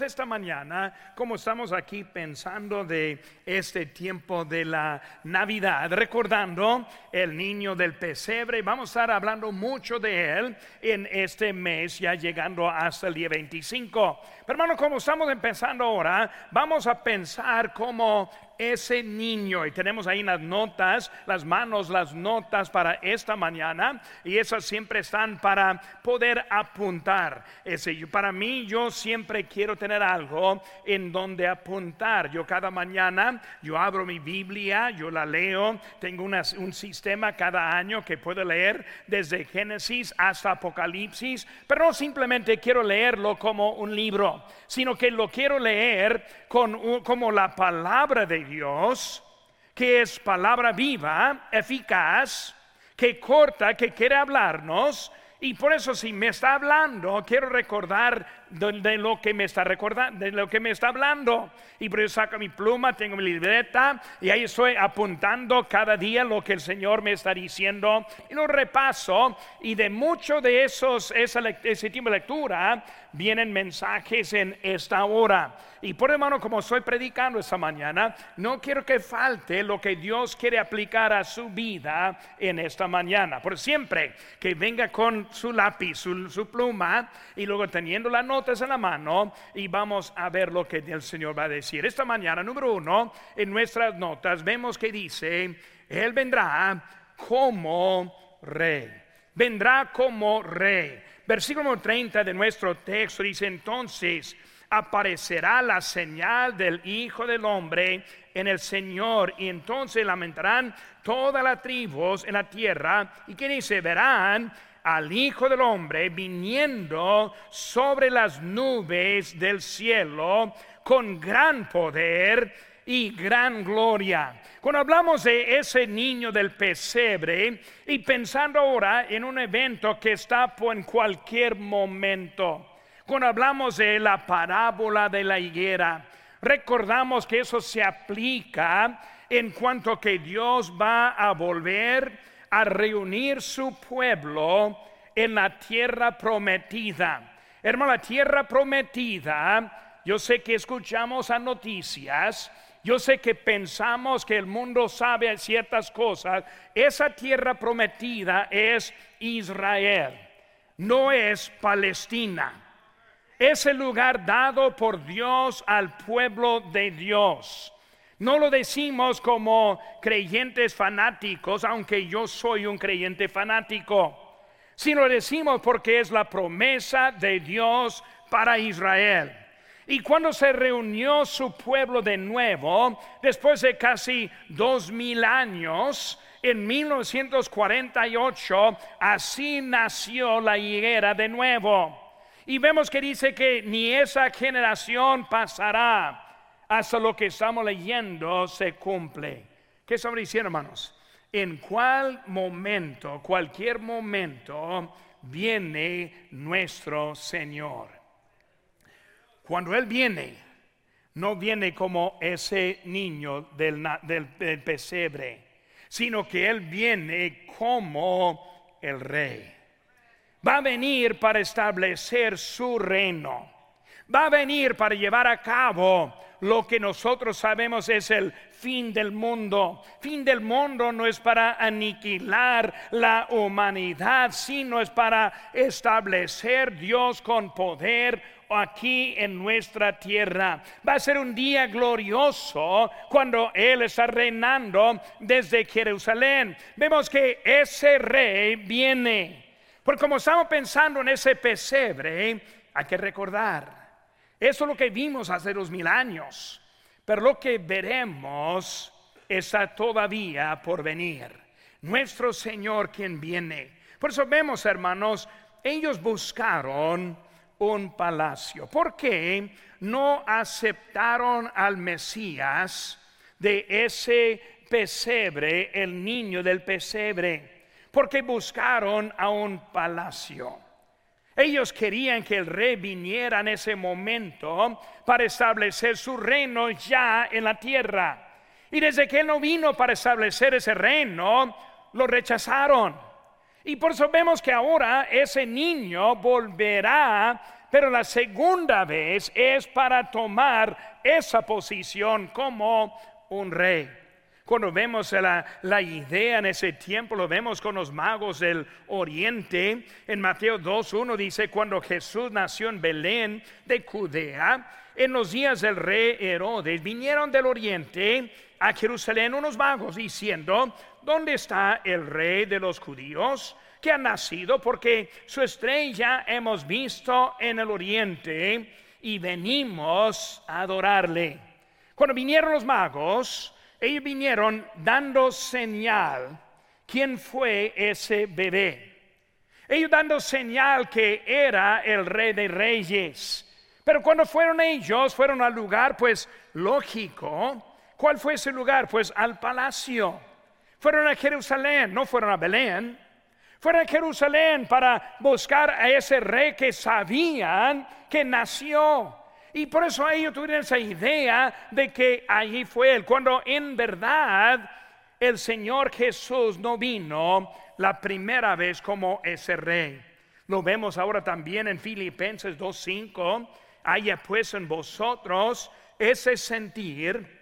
esta mañana, como estamos aquí pensando de este tiempo de la Navidad, recordando el niño del pesebre, vamos a estar hablando mucho de él en este mes, ya llegando hasta el día 25. Pero hermano, como estamos empezando ahora, vamos a pensar como ese niño. Y tenemos ahí las notas, las manos, las notas para esta mañana. Y esas siempre están para poder apuntar. Ese, para mí, yo siempre quiero tener algo en donde apuntar. Yo cada mañana, yo abro mi Biblia, yo la leo. Tengo un sistema cada año que puedo leer desde Génesis hasta Apocalipsis. Pero no simplemente quiero leerlo como un libro, sino que lo quiero leer con, como la palabra de Dios, que es palabra viva, eficaz, que corta, que quiere hablarnos. Y por eso si me está hablando, quiero recordar de, lo que me está recordando, de lo que me está hablando. Y por eso saco mi pluma, tengo mi libreta y ahí estoy apuntando cada día lo que el Señor me está diciendo. Y lo repaso y de mucho de esos, ese tiempo de lectura vienen mensajes en esta hora. Y por hermano, como estoy predicando esta mañana, no quiero que falte lo que Dios quiere aplicar a su vida en esta mañana. Por siempre que venga con su lápiz, su, su pluma y luego teniendo la nota en la mano y vamos a ver lo que el Señor va a decir. Esta mañana, número uno, en nuestras notas vemos que dice, Él vendrá como rey. Vendrá como rey. Versículo 30 de nuestro texto dice entonces, aparecerá la señal del Hijo del Hombre en el Señor y entonces lamentarán todas las tribus en la tierra y que dice, verán al Hijo del Hombre viniendo sobre las nubes del cielo con gran poder y gran gloria. Cuando hablamos de ese niño del pesebre y pensando ahora en un evento que está en cualquier momento, cuando hablamos de la parábola de la higuera, recordamos que eso se aplica en cuanto que Dios va a volver a reunir su pueblo en la tierra prometida. Hermano, la tierra prometida, yo sé que escuchamos a noticias, yo sé que pensamos que el mundo sabe ciertas cosas. Esa tierra prometida es Israel, no es Palestina. Es el lugar dado por Dios al pueblo de Dios. No lo decimos como creyentes fanáticos, aunque yo soy un creyente fanático, sino lo decimos porque es la promesa de Dios para Israel. Y cuando se reunió su pueblo de nuevo, después de casi dos mil años, en 1948, así nació la higuera de nuevo. Y vemos que dice que ni esa generación pasará hasta lo que estamos leyendo se cumple. ¿Qué estamos diciendo, hermanos? En cuál momento, cualquier momento, viene nuestro Señor. Cuando Él viene, no viene como ese niño del, del pesebre, sino que Él viene como el rey. Va a venir para establecer su reino. Va a venir para llevar a cabo lo que nosotros sabemos es el fin del mundo. Fin del mundo no es para aniquilar la humanidad, sino es para establecer Dios con poder aquí en nuestra tierra. Va a ser un día glorioso cuando Él está reinando desde Jerusalén. Vemos que ese rey viene. Porque como estamos pensando en ese pesebre, hay que recordar eso es lo que vimos hace dos mil años, pero lo que veremos está todavía por venir. Nuestro Señor quien viene. Por eso vemos, hermanos, ellos buscaron un palacio. ¿Por qué no aceptaron al Mesías de ese pesebre, el niño del pesebre? Porque buscaron a un palacio. Ellos querían que el rey viniera en ese momento para establecer su reino ya en la tierra. Y desde que él no vino para establecer ese reino, lo rechazaron. Y por eso vemos que ahora ese niño volverá pero la segunda vez es para tomar esa posición como un rey. Cuando vemos la, la, idea en ese tiempo, lo vemos con los magos del oriente. En Mateo 2.1 dice, cuando Jesús nació en Belén de Judea, en los días del rey Herodes, vinieron del oriente a Jerusalén unos magos diciendo, ¿dónde está el rey de los judíos? que ha nacido, porque su estrella hemos visto en el oriente y venimos a adorarle. Cuando vinieron los magos, ellos vinieron dando señal quién fue ese bebé. Ellos dando señal que era el rey de reyes. Pero cuando fueron ellos, fueron al lugar, pues lógico. ¿Cuál fue ese lugar? Pues al palacio. Fueron a Jerusalén, no fueron a Belén. Fueron a Jerusalén para buscar a ese rey que sabían que nació. Y por eso ellos tuvieron esa idea de que allí fue él, cuando en verdad el Señor Jesús no vino la primera vez como ese rey. Lo vemos ahora también en Filipenses 2.5. Haya pues en vosotros ese sentir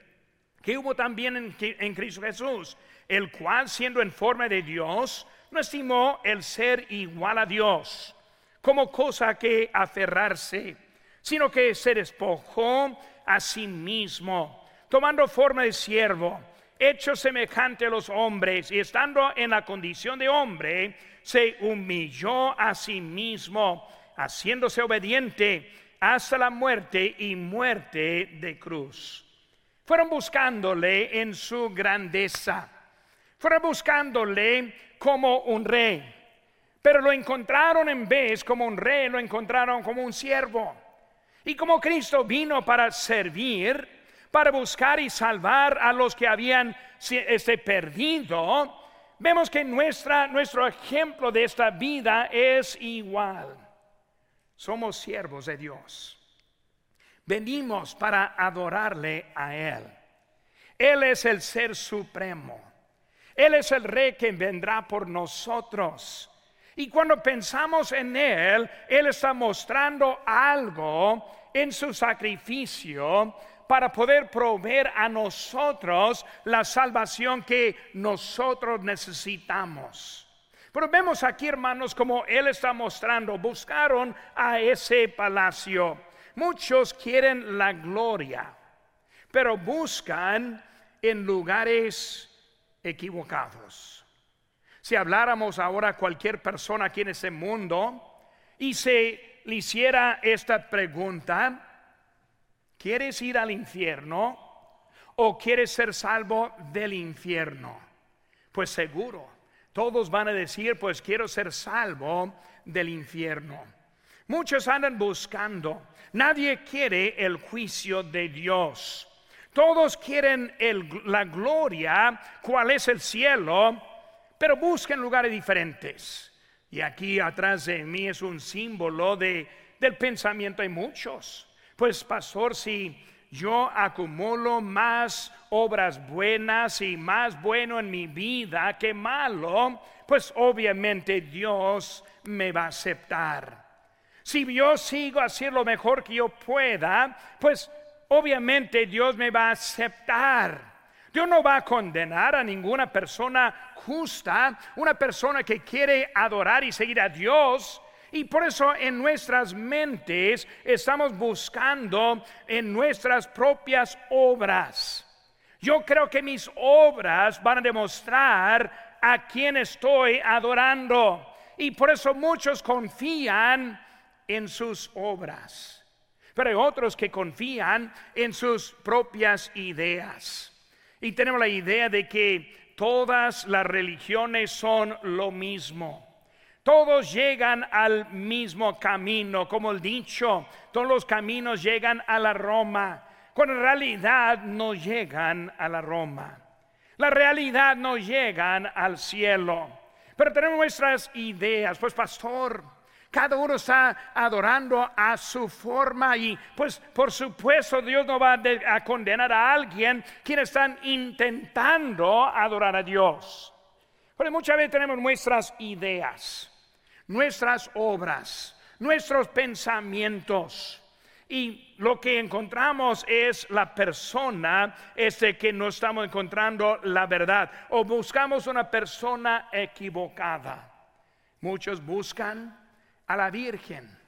que hubo también en, en Cristo Jesús, el cual siendo en forma de Dios, no estimó el ser igual a Dios como cosa que aferrarse, sino que se despojó a sí mismo, tomando forma de siervo, hecho semejante a los hombres, y estando en la condición de hombre, se humilló a sí mismo, haciéndose obediente hasta la muerte y muerte de cruz. Fueron buscándole en su grandeza, fueron buscándole como un rey. Pero lo encontraron en vez como un rey, lo encontraron como un siervo. Y como Cristo vino para servir, para buscar y salvar a los que habían este, perdido, vemos que nuestra, nuestro ejemplo de esta vida es igual. Somos siervos de Dios. Venimos para adorarle a Él. Él es el ser supremo. Él es el rey que vendrá por nosotros. Y cuando pensamos en Él, Él está mostrando algo en su sacrificio para poder proveer a nosotros la salvación que nosotros necesitamos. Pero vemos aquí, hermanos, como Él está mostrando, buscaron a ese palacio. Muchos quieren la gloria, pero buscan en lugares equivocados. Si habláramos ahora a cualquier persona aquí en ese mundo y se le hiciera esta pregunta, ¿quieres ir al infierno o quieres ser salvo del infierno? Pues seguro, todos van a decir, pues quiero ser salvo del infierno. Muchos andan buscando, nadie quiere el juicio de Dios. Todos quieren la gloria, cuál es el cielo, pero buscan lugares diferentes. Y aquí atrás de mí es un símbolo de, del pensamiento de muchos. Pues pastor, si yo acumulo más obras buenas y más bueno en mi vida que malo, pues obviamente Dios me va a aceptar. Si yo sigo haciendo lo mejor que yo pueda, pues obviamente Dios me va a aceptar. Dios no va a condenar a ninguna persona justa, una persona que quiere adorar y seguir a Dios. Y por eso en nuestras mentes estamos buscando en nuestras propias obras. Yo creo que mis obras van a demostrar a quién estoy adorando. Y por eso muchos confían en sus obras pero hay otros que confían en sus propias ideas. Y tenemos la idea de que todas las religiones son lo mismo. Todos llegan al mismo camino, como el dicho, todos los caminos llegan a la Roma, cuando en realidad no llegan a la Roma. La realidad no llegan al cielo. Pero tenemos nuestras ideas, pues pastor, cada uno está adorando a su forma y pues por supuesto Dios no va a, condenar a alguien quienes están intentando adorar a Dios. Pero muchas veces tenemos nuestras ideas, nuestras obras, nuestros pensamientos. Y lo que encontramos es la persona este que no estamos encontrando la verdad o buscamos una persona equivocada. Muchos buscan a la Virgen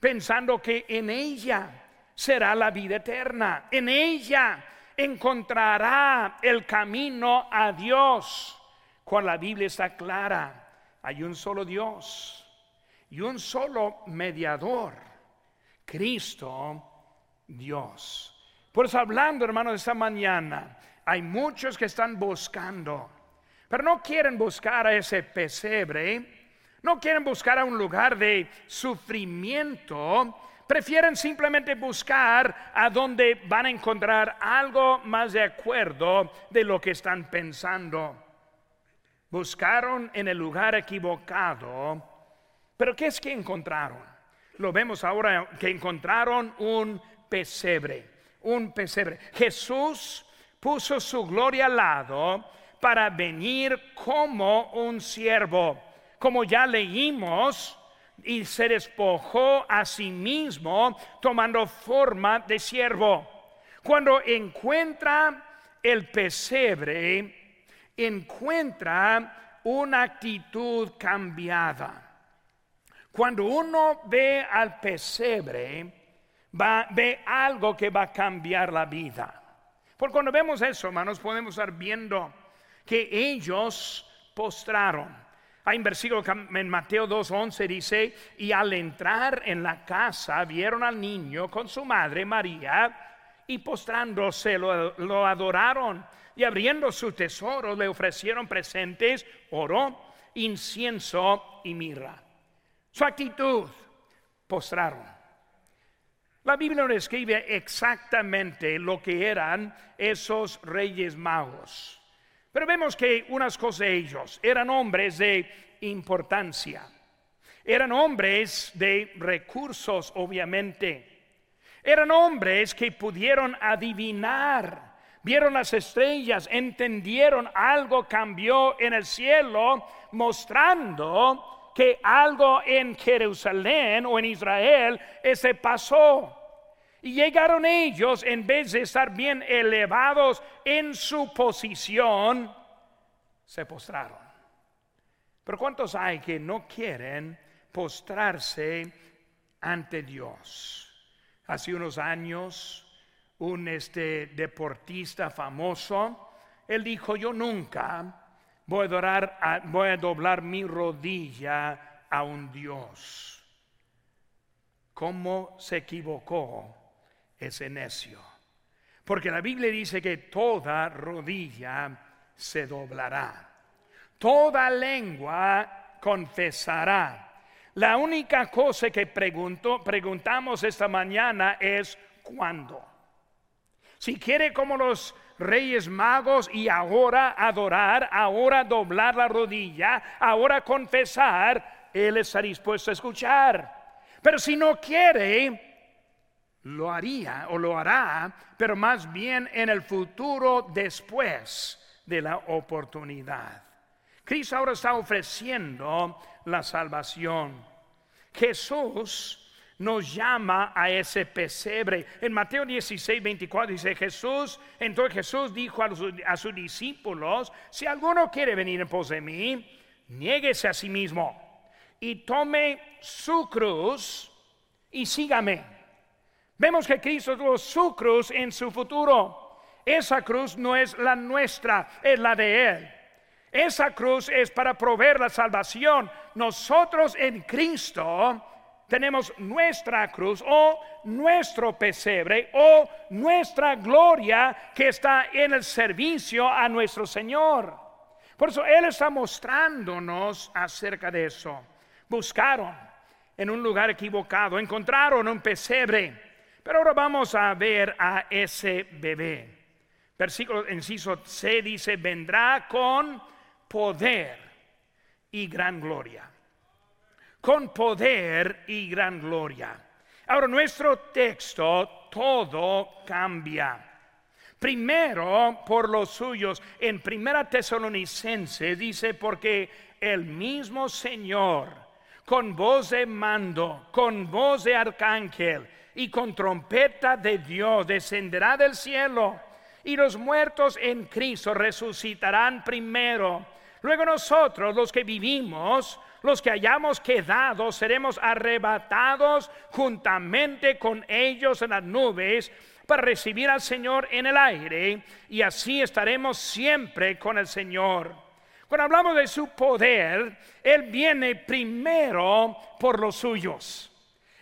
pensando que en ella será la vida eterna, en ella encontrará el camino a Dios. Cuando la Biblia está clara, hay un solo Dios y un solo mediador Cristo Dios. Por eso hablando, hermanos, esta mañana, hay muchos que están buscando, pero no quieren buscar a ese pesebre, no quieren buscar a un lugar de sufrimiento, prefieren simplemente buscar a donde van a encontrar algo más de acuerdo de lo que están pensando. Buscaron en el lugar equivocado, pero ¿qué es que encontraron? lo vemos ahora que encontraron un pesebre, un pesebre. Jesús puso su gloria al lado para venir como un siervo, como ya leímos, y se despojó a sí mismo tomando forma de siervo. Cuando encuentra el pesebre, encuentra una actitud cambiada. Cuando uno ve al pesebre, va, ve algo que va a cambiar la vida. Porque cuando vemos eso, hermanos, podemos estar viendo que ellos postraron. Hay un versículo en Mateo 2.11 dice, y al entrar en la casa vieron al niño con su madre María y postrándose lo, lo adoraron y abriendo su tesoro le ofrecieron presentes, oro, incienso y mirra. Su actitud, postraron. La Biblia describe exactamente lo que eran esos reyes magos, pero vemos que unas cosas de ellos eran hombres de importancia, eran hombres de recursos, obviamente, eran hombres que pudieron adivinar, vieron las estrellas, entendieron algo cambió en el cielo, mostrando que algo en Jerusalén o en Israel se pasó. Y llegaron ellos, en vez de estar bien elevados en su posición, se postraron. Pero ¿cuántos hay que no quieren postrarse ante Dios? Hace unos años, un este, deportista famoso, él dijo, yo nunca voy a, voy a doblar mi rodilla a un Dios. ¿Cómo se equivocó ese necio? Porque la Biblia dice que toda rodilla se doblará, toda lengua confesará. La única cosa que pregunto, preguntamos esta mañana es ¿cuándo? Si quiere como los reyes magos y ahora adorar, ahora doblar la rodilla, ahora confesar, Él está dispuesto a escuchar. Pero si no quiere, lo haría o lo hará, pero más bien en el futuro después de la oportunidad. Cristo ahora está ofreciendo la salvación. Jesús nos llama a ese pesebre. En Mateo 16, 24 dice Jesús, entonces Jesús dijo a, sus discípulos, si alguno quiere venir en pos de mí, niéguese a sí mismo y tome su cruz y sígame. Vemos que Cristo tuvo su cruz en su futuro. Esa cruz no es la nuestra, es la de Él. Esa cruz es para proveer la salvación. Nosotros en Cristo tenemos nuestra cruz o nuestro pesebre o nuestra gloria que está en el servicio a nuestro Señor. Por eso Él está mostrándonos acerca de eso. Buscaron en un lugar equivocado, encontraron un pesebre. Pero ahora vamos a ver a ese bebé. Versículo inciso C dice, vendrá con poder y gran gloria con poder y gran gloria. Ahora, nuestro texto todo cambia. Primero, por los suyos, en Primera Tesalonicense dice, porque el mismo Señor, con voz de mando, con voz de arcángel y con trompeta de Dios descenderá del cielo y los muertos en Cristo resucitarán primero. Luego nosotros, los que vivimos, los que hayamos quedado, seremos arrebatados juntamente con ellos en las nubes para recibir al Señor en el aire y así estaremos siempre con el Señor. Cuando hablamos de su poder, Él viene primero por los suyos.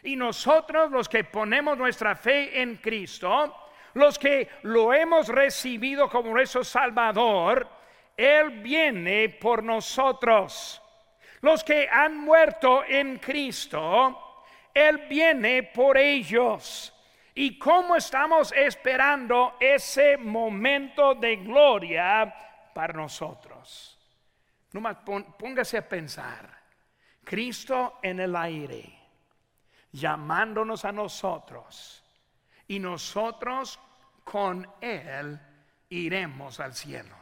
Y nosotros los que ponemos nuestra fe en Cristo, los que lo hemos recibido como nuestro Salvador, Él viene por nosotros. Los que han muerto en Cristo, Él viene por ellos. ¿Y cómo estamos esperando ese momento de gloria para nosotros? Póngase a pensar. Cristo en el aire, llamándonos a nosotros. Y nosotros con Él iremos al cielo.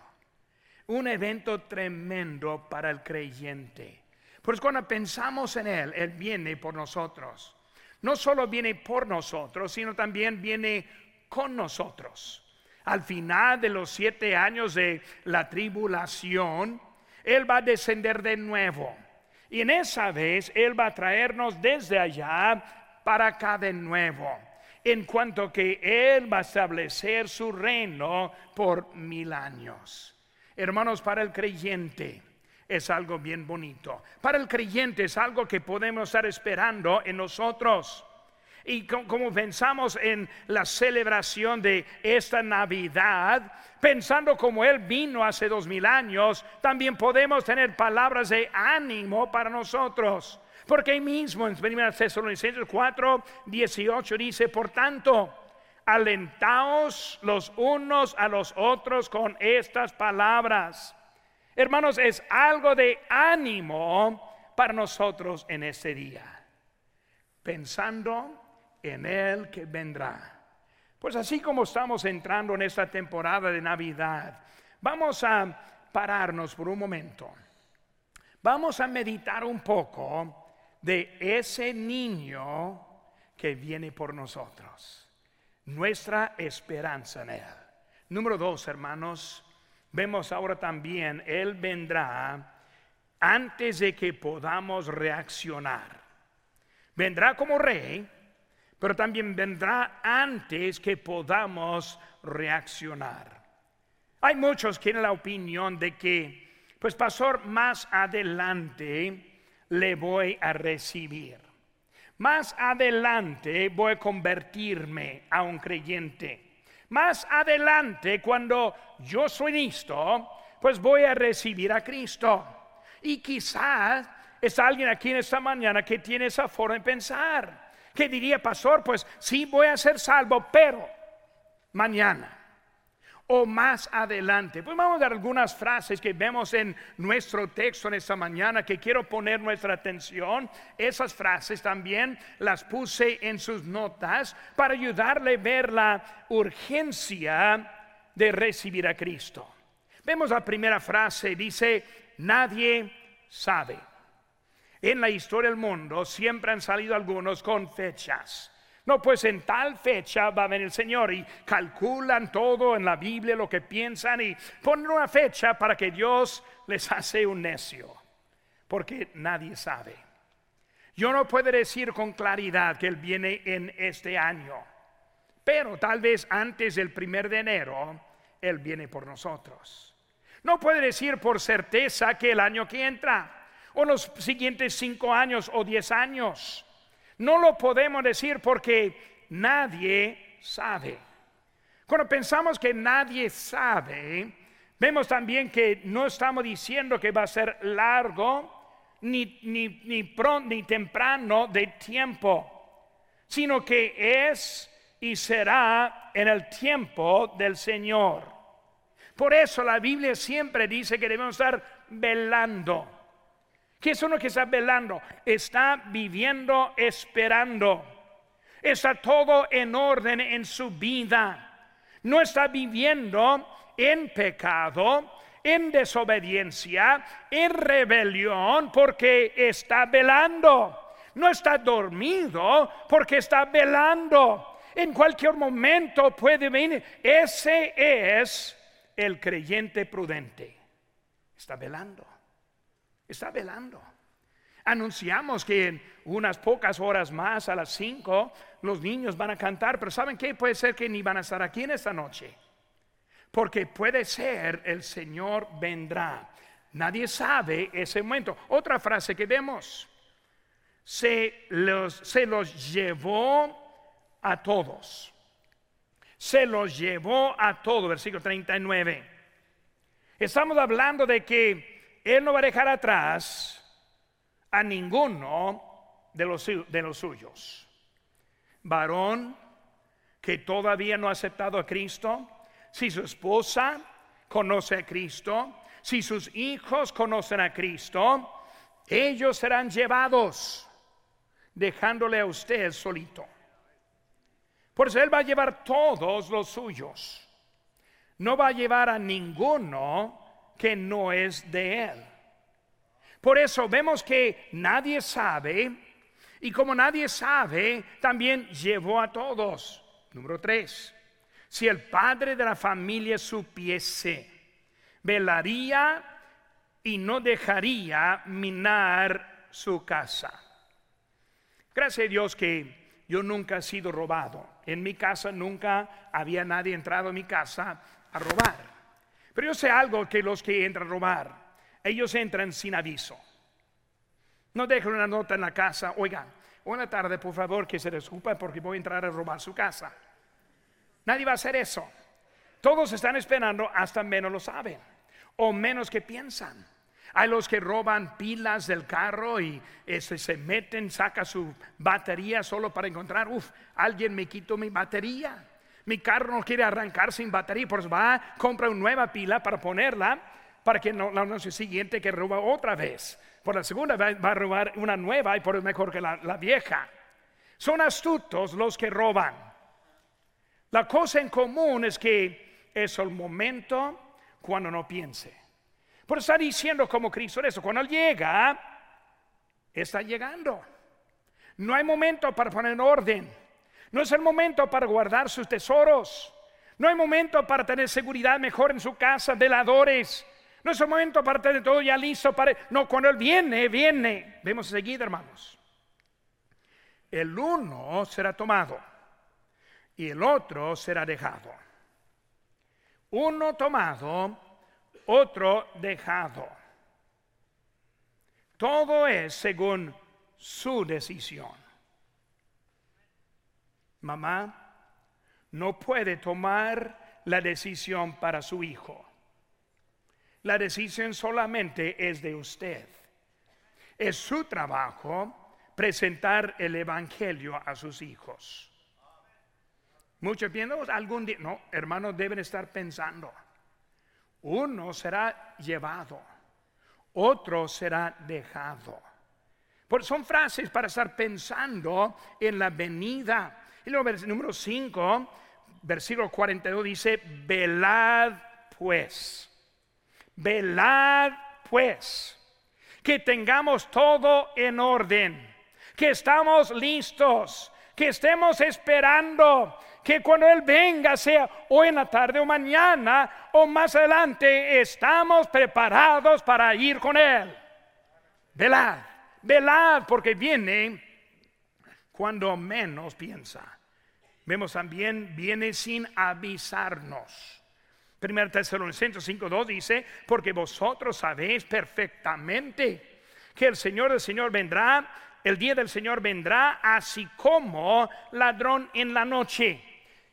Un evento tremendo para el creyente. Pues cuando pensamos en Él, Él viene por nosotros no solo viene por nosotros, sino también viene con nosotros. Al final de los siete años de la tribulación, Él va a descender de nuevo. Y en esa vez Él va a traernos desde allá para acá de nuevo. En cuanto que Él va a establecer su reino por mil años. Hermanos, para el creyente es algo bien bonito. Para el creyente es algo que podemos estar esperando en nosotros. Y como pensamos en la celebración de esta Navidad, pensando como Él vino hace dos mil años, también podemos tener palabras de ánimo para nosotros. Porque ahí mismo en 1 Tesalonicenses 4, 18 dice, por tanto, alentaos los unos a los otros con estas palabras Hermanos, es algo de ánimo para nosotros en este día, pensando en el que vendrá. Pues así como estamos entrando en esta temporada de Navidad, vamos a pararnos por un momento. Vamos a meditar un poco de ese niño que viene por nosotros, nuestra esperanza en él. Número dos, hermanos, vemos ahora también, Él vendrá antes de que podamos reaccionar. Vendrá como rey, pero también vendrá antes que podamos reaccionar. Hay muchos que tienen la opinión de que, pues pastor, más adelante le voy a recibir. Más adelante voy a convertirme a un creyente. Más adelante, cuando yo soy listo, pues voy a recibir a Cristo. Y quizás es alguien aquí en esta mañana que tiene esa forma de pensar, que diría, pastor, pues sí voy a ser salvo, pero mañana o más adelante. Pues vamos a dar algunas frases que vemos en nuestro texto en esta mañana que quiero poner nuestra atención. Esas frases también las puse en sus notas para ayudarle a ver la urgencia de recibir a Cristo. Vemos la primera frase, dice, nadie sabe. En la historia del mundo siempre han salido algunos con fechas. No, pues en tal fecha va a venir el Señor y calculan todo en la Biblia, lo que piensan y ponen una fecha para que Dios les hace un necio, porque nadie sabe. Yo no puedo decir con claridad que Él viene en este año, pero tal vez antes del primer de enero, Él viene por nosotros. No puede decir por certeza que el año que entra, o los siguientes cinco años o diez años, no lo podemos decir porque nadie sabe. Cuando pensamos que nadie sabe, vemos también que no estamos diciendo que va a ser largo ni, ni, pronto ni temprano de tiempo, sino que es y será en el tiempo del Señor. Por eso la Biblia siempre dice que debemos estar velando. ¿Qué es uno que está velando? Está viviendo esperando. Está todo en orden en su vida. No está viviendo en pecado. en desobediencia, en rebelión, porque está velando. No está dormido porque está velando. En cualquier momento puede venir. Ese es el creyente prudente. Está velando. Está velando. Anunciamos que en unas pocas horas más, a las cinco, los niños van a cantar, pero ¿saben qué? Puede ser que ni van a estar aquí en esta noche. Porque puede ser el Señor vendrá. Nadie sabe ese momento. Otra frase que vemos. Se los, se los llevó a todos. Se los llevó a todos. Versículo 39. Estamos hablando de que Él no va a dejar atrás a ninguno de los, de los suyos. Varón que todavía no ha aceptado a Cristo, si su esposa conoce a Cristo, si sus hijos conocen a Cristo, ellos serán llevados dejándole a usted solito. Por eso Él va a llevar todos los suyos. No va a llevar a ninguno que no es de Él. Por eso vemos que nadie sabe, y como nadie sabe, también llevó a todos. Número tres, si el padre de la familia supiese, velaría y no dejaría minar su casa. Gracias a Dios que yo nunca he sido robado. En mi casa nunca había nadie entrado a mi casa a robar. Pero yo sé algo que los que entran a robar ellos entran sin aviso. No dejan una nota en la casa, oiga, una tarde por favor que se desculpe porque voy a entrar a robar su casa. Nadie va a hacer eso. Todos están esperando hasta menos lo saben o menos que piensan. Hay los que roban pilas del carro y ese, se meten, saca su batería solo para encontrar, uff, alguien me quitó mi batería. Mi carro no quiere arrancar sin batería, pues va, compra una nueva pila para ponerla para que no, la noche siguiente que roba otra vez. Por la segunda vez va a robar una nueva y por mejor que la, vieja. Son astutos los que roban. La cosa en común es que es el momento cuando no piense. Por está diciendo como Cristo eso, cuando Él llega, está llegando. No hay momento para poner en orden. No es el momento para guardar sus tesoros. No hay momento para tener seguridad mejor en su casa, veladores. No es el momento para tener todo ya listo. Para... No, cuando Él viene, viene. Vemos enseguida, hermanos. El uno será tomado y el otro será dejado. Uno tomado, otro dejado. Todo es según su decisión. Mamá no puede tomar la decisión para su hijo. La decisión solamente es de usted. Es su trabajo presentar el Evangelio a sus hijos. Muchos piensan, algún día, no, hermanos deben estar pensando. Uno será llevado, otro será dejado. Son frases para estar pensando en la venida. Y luego, número 5, versículo 42 dice, velad pues Velad pues, que tengamos todo en orden, que estamos listos, que estemos esperando, que cuando Él venga, sea hoy en la tarde o mañana o más adelante, estamos preparados para ir con Él. Velad, velad, porque viene cuando menos piensa. Vemos también, viene sin avisarnos. 1 Tesalonicenses 5.2 dice, porque vosotros sabéis perfectamente que el Señor del Señor vendrá, el día del Señor vendrá así como ladrón en la noche.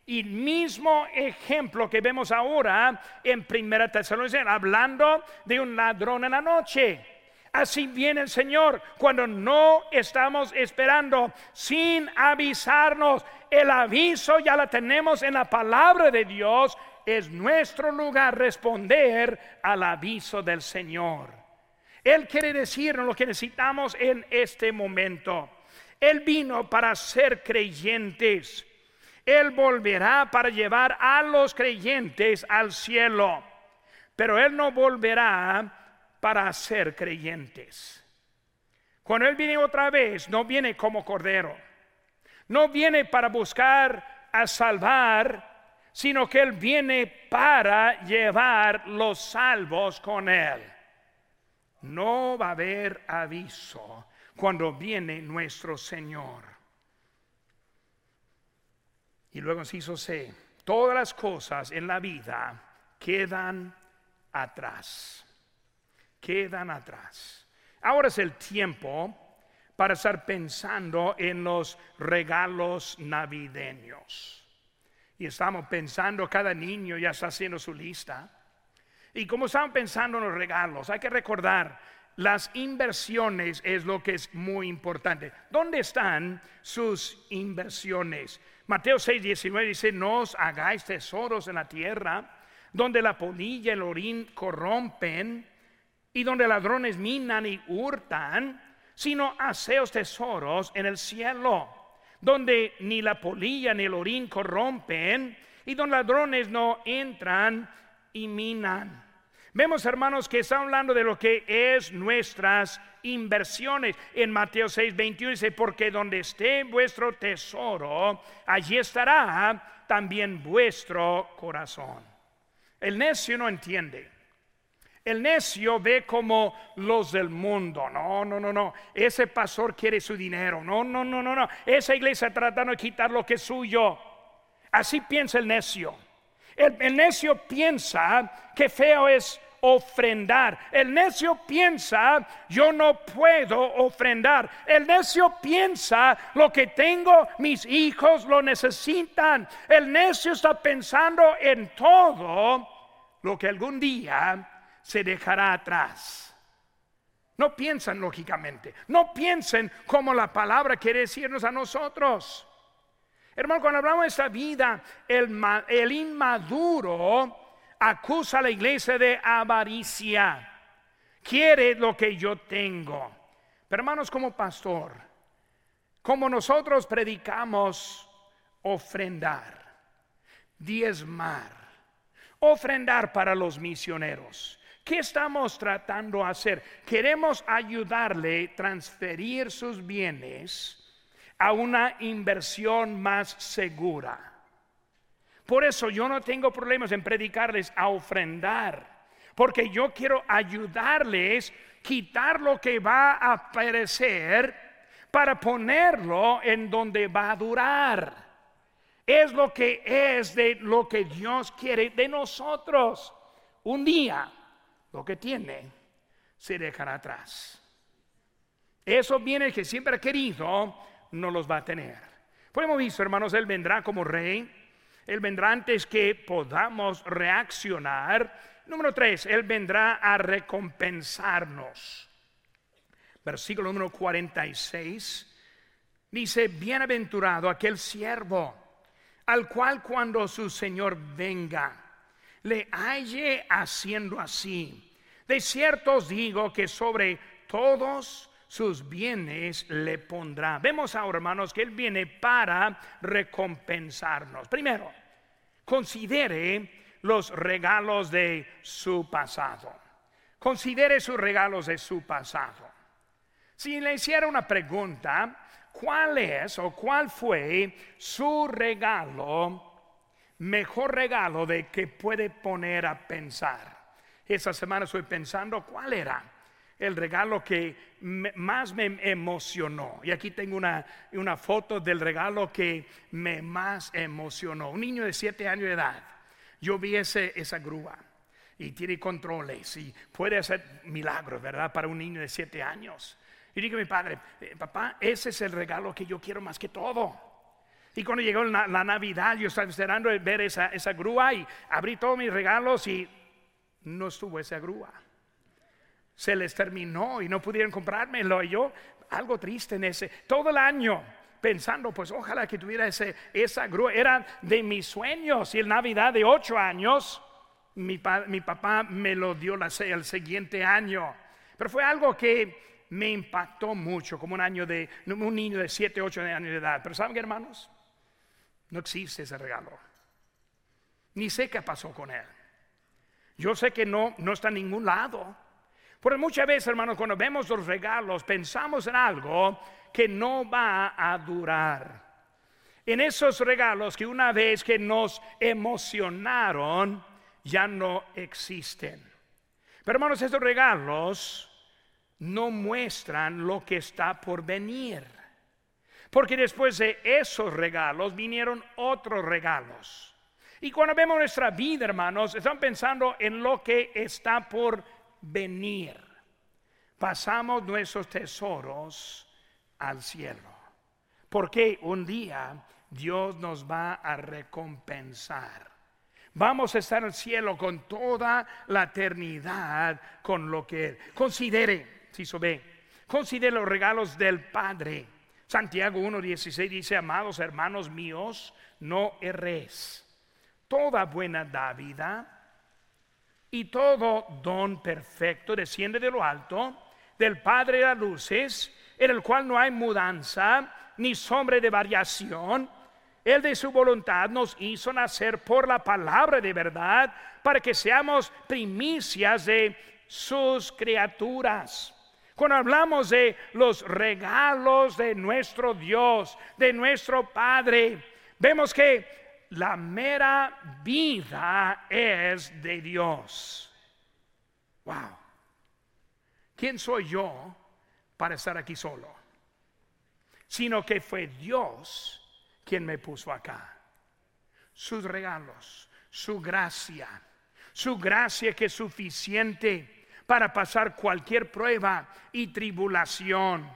Y mismo ejemplo que vemos ahora en 1 Tesalonicenses, hablando de un ladrón en la noche. Así viene el Señor cuando no estamos esperando, sin avisarnos. El aviso ya la tenemos en la palabra de Dios es nuestro lugar responder al aviso del Señor. Él quiere decirnos lo que necesitamos en este momento. Él vino para ser creyentes. Él volverá para llevar a los creyentes al cielo. pero Él no volverá para ser creyentes. Cuando Él viene otra vez, no viene como cordero, no viene para buscar a salvar, sino que Él viene para llevar los salvos con Él. No va a haber aviso cuando viene nuestro Señor. Y luego hizo C, todas las cosas en la vida quedan atrás, quedan atrás. Ahora es el tiempo para estar pensando en los regalos navideños. Y estamos pensando, cada niño ya está haciendo su lista. Y como estamos pensando en los regalos, hay que recordar, las inversiones es lo que es muy importante. ¿Dónde están sus inversiones? Mateo 6, 19 dice, no os hagáis tesoros en la tierra, donde la polilla y el orín corrompen, y donde ladrones minan y hurtan, sino haceos tesoros en el cielo, donde ni la polilla ni el orín corrompen, y donde ladrones no entran y minan. Vemos, hermanos, que está hablando de lo que es nuestras inversiones. En Mateo 6, 21 dice, porque donde esté vuestro tesoro, allí estará también vuestro corazón. El necio no entiende. El necio ve como los del mundo. No, no, no, no. Ese pastor quiere su dinero. No, no, no, no, no. Esa iglesia tratando de quitar lo que es suyo. Así piensa el necio. El, necio piensa que feo es ofrendar. El necio piensa, yo no puedo ofrendar. El necio piensa, lo que tengo, mis hijos lo necesitan. El necio está pensando en todo lo que algún día se dejará atrás. No piensan lógicamente, no piensen como la palabra quiere decirnos a nosotros. Hermano, cuando hablamos de esta vida, el, inmaduro acusa a la iglesia de avaricia. Quiere lo que yo tengo. Pero hermanos, como pastor, como nosotros predicamos ofrendar, diezmar, ofrendar para los misioneros. ¿Qué estamos tratando de hacer? Queremos ayudarle a transferir sus bienes a una inversión más segura. Por eso yo no tengo problemas en predicarles a ofrendar, porque yo quiero ayudarles a quitar lo que va a perecer para ponerlo en donde va a durar. Es lo que es de lo que Dios quiere de nosotros. Un día lo que tiene se dejará atrás. Eso viene que siempre ha querido no los va a tener. Pues hemos visto, hermanos, Él vendrá como rey. Él vendrá antes que podamos reaccionar. Número tres, Él vendrá a recompensarnos. Versículo número 46 dice, bienaventurado aquel siervo al cual cuando su Señor venga, le halle haciendo así. De cierto os digo que sobre todos sus bienes le pondrá. Vemos ahora, hermanos, que Él viene para recompensarnos. Primero, considere los regalos de su pasado. Considere sus regalos de su pasado. Si le hiciera una pregunta, ¿cuál es o cuál fue su regalo, mejor regalo de que puede poner a pensar? Esa semana estoy pensando cuál era el regalo que más me emocionó. Y aquí tengo una, una foto del regalo que me más emocionó. Un niño de siete años de edad. Yo vi ese, esa grúa y tiene controles y puede hacer milagros, ¿verdad? Para un niño de siete años. Y digo a mi padre, eh, papá, ese es el regalo que yo quiero más que todo. Y cuando llegó la, Navidad, yo estaba esperando ver esa, esa grúa y abrí todos mis regalos y no estuvo esa grúa se les terminó y no pudieron comprármelo. Y yo, algo triste en ese, todo el año pensando, pues ojalá que tuviera ese, esa grúa. Era de mis sueños y el Navidad de ocho años, mi, mi papá me lo dio la, el siguiente año. Pero fue algo que me impactó mucho, como un, año de, un niño de siete, ocho años de edad. Pero ¿saben qué, hermanos? No existe ese regalo. Ni sé qué pasó con él. Yo sé que no, no está en ningún lado. Porque muchas veces, hermanos, cuando vemos los regalos, pensamos en algo que no va a durar. En esos regalos que una vez que nos emocionaron, ya no existen. Pero hermanos, estos regalos no muestran lo que está por venir. Porque después de esos regalos vinieron otros regalos. Y cuando vemos nuestra vida, hermanos, están pensando en lo que está por venir. Pasamos nuestros tesoros al cielo. Porque un día Dios nos va a recompensar. Vamos a estar el cielo con toda la eternidad, con lo que considere, si ve, considere los regalos del Padre. Santiago 1.16 dice, amados hermanos míos, no erréis. Toda buena dávida y todo don perfecto desciende de lo alto, del Padre de las luces, en el cual no hay mudanza ni sombra de variación. Él de su voluntad nos hizo nacer por la palabra de verdad para que seamos primicias de sus criaturas. Cuando hablamos de los regalos de nuestro Dios, de nuestro Padre, vemos que la mera vida es de Dios. Wow. ¿Quién soy yo para estar aquí solo? Sino que fue Dios quien me puso acá. Sus regalos, su gracia, su gracia que es suficiente para pasar cualquier prueba y tribulación.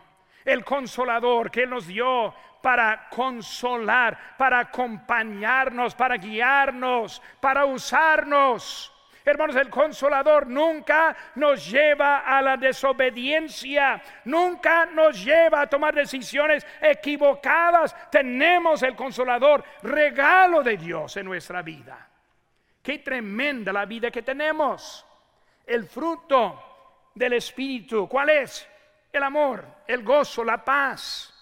El consolador que nos dio para consolar, para acompañarnos, para guiarnos, para usarnos. Hermanos, el consolador nunca nos lleva a la desobediencia, nunca nos lleva a tomar decisiones equivocadas. Tenemos el consolador, regalo de Dios en nuestra vida. Qué tremenda la vida que tenemos. El fruto del Espíritu, ¿cuál es? El amor, el gozo, la paz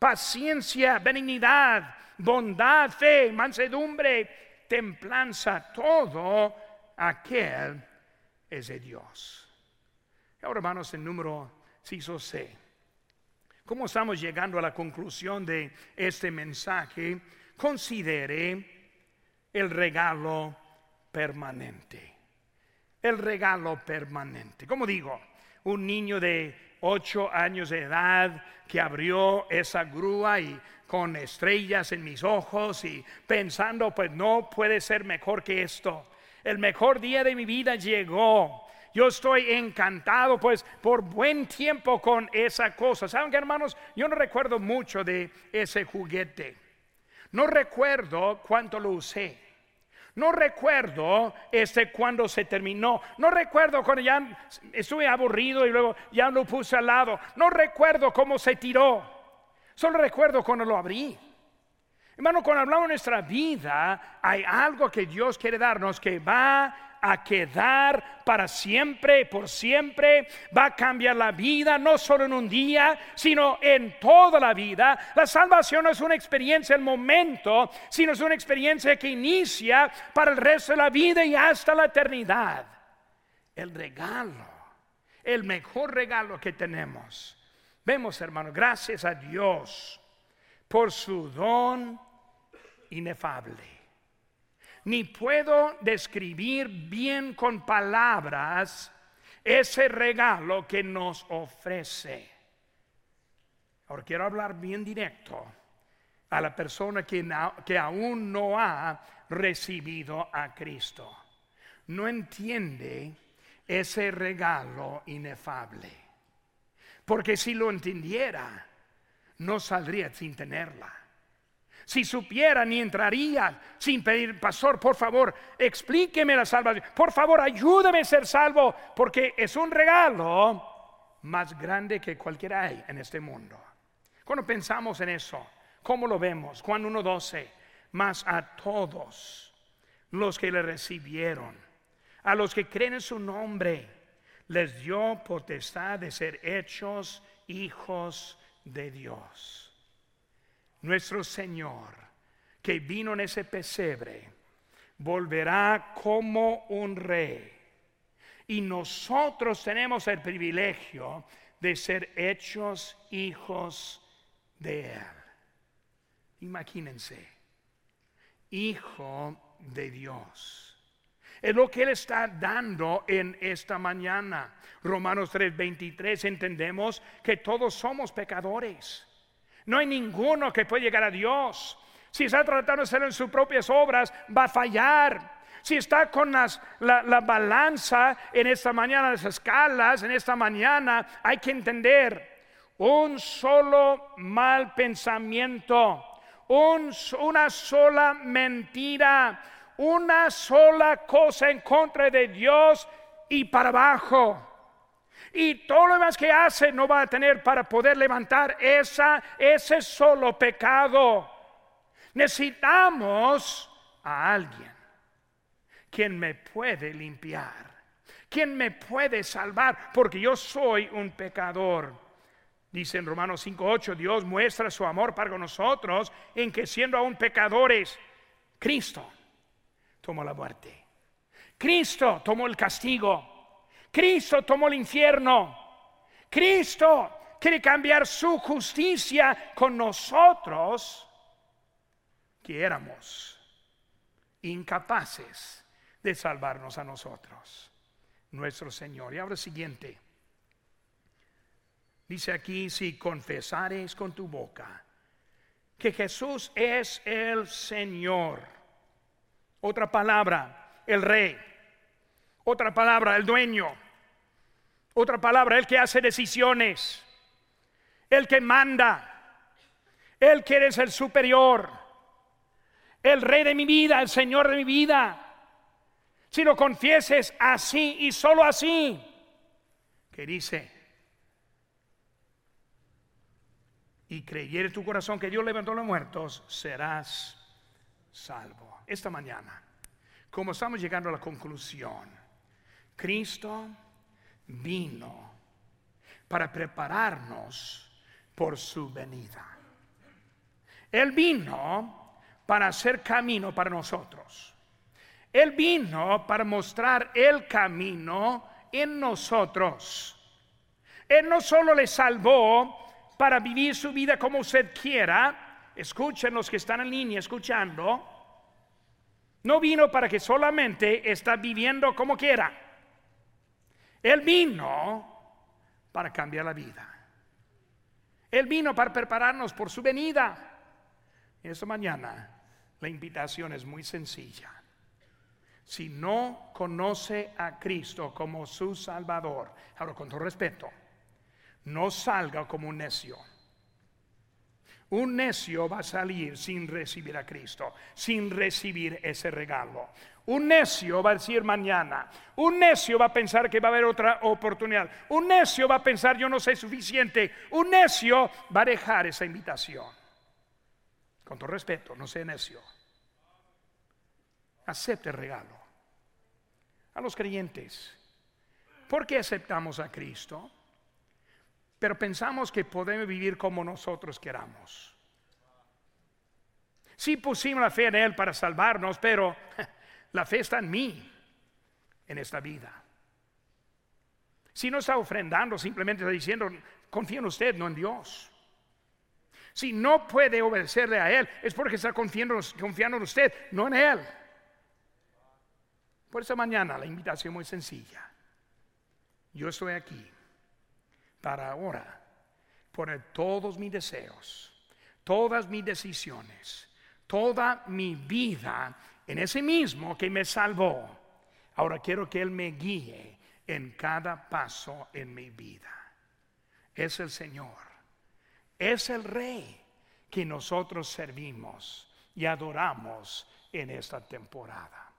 paciencia, benignidad, bondad, fe, mansedumbre, templanza, todo aquel es de Dios. Ahora, hermanos, el número 6 C. ¿Cómo estamos llegando a la conclusión de este mensaje? Considere el regalo permanente. El regalo permanente. Como digo, un niño de ocho años de edad que abrió esa grúa y con estrellas en mis ojos y pensando, pues no puede ser mejor que esto. El mejor día de mi vida llegó. Yo estoy encantado, pues, por buen tiempo con esa cosa. ¿Saben qué, hermanos? Yo no recuerdo mucho de ese juguete. No recuerdo cuánto lo usé. No recuerdo este cuando se terminó. No recuerdo cuando ya estuve aburrido y luego ya lo puse al lado. No recuerdo cómo se tiró. Solo recuerdo cuando lo abrí. Hermano, cuando hablamos de nuestra vida, hay algo que Dios quiere darnos que va a quedar para siempre, por siempre, va a cambiar la vida, no solo en un día, sino en toda la vida. La salvación no es una experiencia el momento, sino es una experiencia que inicia para el resto de la vida y hasta la eternidad. El regalo, el mejor regalo que tenemos. Vemos, hermano, gracias a Dios por su don inefable ni puedo describir bien con palabras ese regalo que nos ofrece. Ahora quiero hablar bien directo a la persona que, que aún no ha recibido a Cristo. No entiende ese regalo inefable. Porque si lo entendiera, no saldría sin tenerla. Si supiera, ni entraría sin pedir, pastor, por favor, explíqueme la salvación. Por favor, ayúdame a ser salvo, porque es un regalo más grande que cualquiera hay en este mundo. Cuando pensamos en eso, ¿cómo lo vemos? Juan 1.12, más a todos los que le recibieron, a los que creen en su nombre, les dio potestad de ser hechos hijos de Dios nuestro Señor, que vino en ese pesebre, volverá como un rey Y nosotros tenemos el privilegio de ser hechos hijos de Él. Imagínense, hijo de Dios. Es lo que Él está dando en esta mañana. Romanos 3:23 entendemos que todos somos pecadores. No hay ninguno que pueda llegar a Dios. Si está tratando de hacerlo en sus propias obras, va a fallar. Si está con la, la, balanza en esta mañana, las escalas, en esta mañana, hay que entender un solo mal pensamiento, una sola mentira, una sola cosa en contra de Dios y para abajo. Y todo lo demás que hace no va a tener para poder levantar esa, ese solo pecado. Necesitamos a alguien quien me puede limpiar, quien me puede salvar, porque yo soy un pecador. Dice en Romanos 5:8, Dios muestra su amor para nosotros en que siendo aún pecadores, Cristo tomó la muerte. Cristo tomó el castigo. Cristo tomó el infierno. Cristo quiere cambiar su justicia con nosotros que éramos incapaces de salvarnos a nosotros, nuestro Señor. Y ahora siguiente. Dice aquí, si confesares con tu boca que Jesús es el Señor. Otra palabra, el rey. Otra palabra, el dueño. Otra palabra, el que hace decisiones. El que manda. El que es el superior. El rey de mi vida, el Señor de mi vida si lo confieses así y solo así, que dice, y creyere tu corazón que Dios levantó a los muertos, serás salvo. Esta mañana, como estamos llegando a la conclusión, Cristo vino para prepararnos por su venida. Él vino para hacer camino para nosotros. Él vino para mostrar el camino en nosotros. Él no solo le salvó para vivir su vida como usted quiera, escuchen los que están en línea escuchando, no vino para que solamente está viviendo como quiera. Él vino para cambiar la vida. Él vino para prepararnos por su venida. Esta mañana la invitación es muy sencilla si no conoce a Cristo como su Salvador, ahora con todo respeto, no salga como un necio. Un necio va a salir sin recibir a Cristo, sin recibir ese regalo. Un necio va a decir mañana. Un necio va a pensar que va a haber otra oportunidad. Un necio va a pensar yo no sé suficiente. Un necio va a dejar esa invitación. Con todo respeto, no sea necio. Acepte el regalo a los creyentes. ¿Por qué aceptamos a Cristo? Pero pensamos que podemos vivir como nosotros queramos. Sí pusimos la fe en Él para salvarnos, pero la fe está en mí, en esta vida. Si no está ofrendando, simplemente está diciendo, confía en usted, no en Dios. Si no puede obedecerle a Él, es porque está confiando, en usted, no en Él. Por esa mañana la invitación muy sencilla. Yo estoy aquí para ahora poner todos mis deseos, todas mis decisiones, toda mi vida en ese mismo que me salvó. Ahora quiero que Él me guíe en cada paso en mi vida. Es el Señor, es el Rey que nosotros servimos y adoramos en esta temporada.